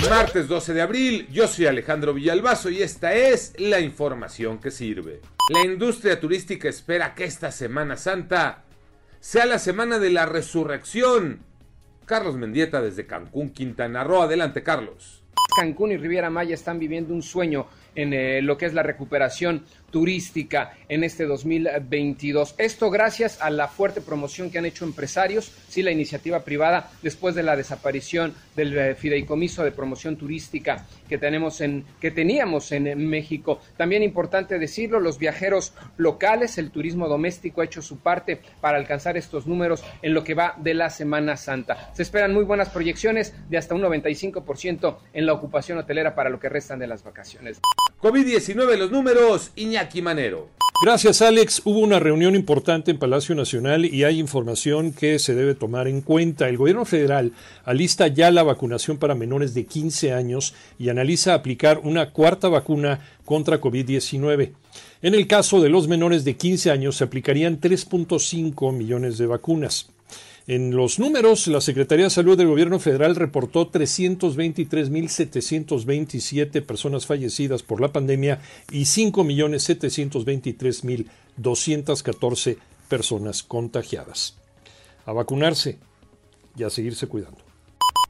Martes 12 de abril, yo soy Alejandro Villalbazo y esta es la información que sirve. La industria turística espera que esta Semana Santa sea la semana de la resurrección. Carlos Mendieta desde Cancún, Quintana Roo. Adelante, Carlos. Cancún y Riviera Maya están viviendo un sueño en eh, lo que es la recuperación turística en este 2022. Esto gracias a la fuerte promoción que han hecho empresarios, sí, la iniciativa privada, después de la desaparición del eh, fideicomiso de promoción turística que tenemos en, que teníamos en México. También importante decirlo, los viajeros locales, el turismo doméstico ha hecho su parte para alcanzar estos números en lo que va de la Semana Santa. Se esperan muy buenas proyecciones de hasta un 95% en la ocupación hotelera para lo que restan de las vacaciones. COVID-19 los números, Iñaki Manero. Gracias Alex, hubo una reunión importante en Palacio Nacional y hay información que se debe tomar en cuenta. El gobierno federal alista ya la vacunación para menores de 15 años y analiza aplicar una cuarta vacuna contra COVID-19. En el caso de los menores de 15 años se aplicarían 3.5 millones de vacunas. En los números, la Secretaría de Salud del Gobierno Federal reportó 323.727 personas fallecidas por la pandemia y 5.723.214 personas contagiadas. A vacunarse y a seguirse cuidando.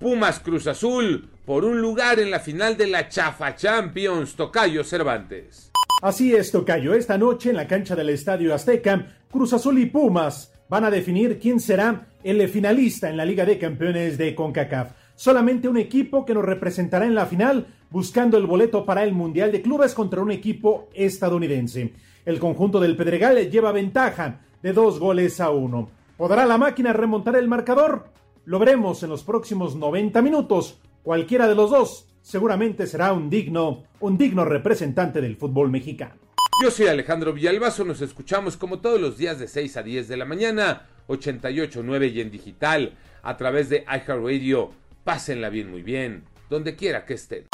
Pumas Cruz Azul por un lugar en la final de la Chafa Champions, Tocayo Cervantes. Así es, Tocayo. Esta noche en la cancha del Estadio Azteca, Cruz Azul y Pumas van a definir quién será el finalista en la Liga de Campeones de CONCACAF. Solamente un equipo que nos representará en la final buscando el boleto para el Mundial de Clubes contra un equipo estadounidense. El conjunto del Pedregal lleva ventaja de dos goles a uno. ¿Podrá la máquina remontar el marcador? Lo veremos en los próximos 90 minutos. Cualquiera de los dos seguramente será un digno, un digno representante del fútbol mexicano. Yo soy Alejandro Villalbazo, nos escuchamos como todos los días de 6 a 10 de la mañana, 88.9 y en digital, a través de iHeartRadio. Pásenla bien, muy bien, donde quiera que estén.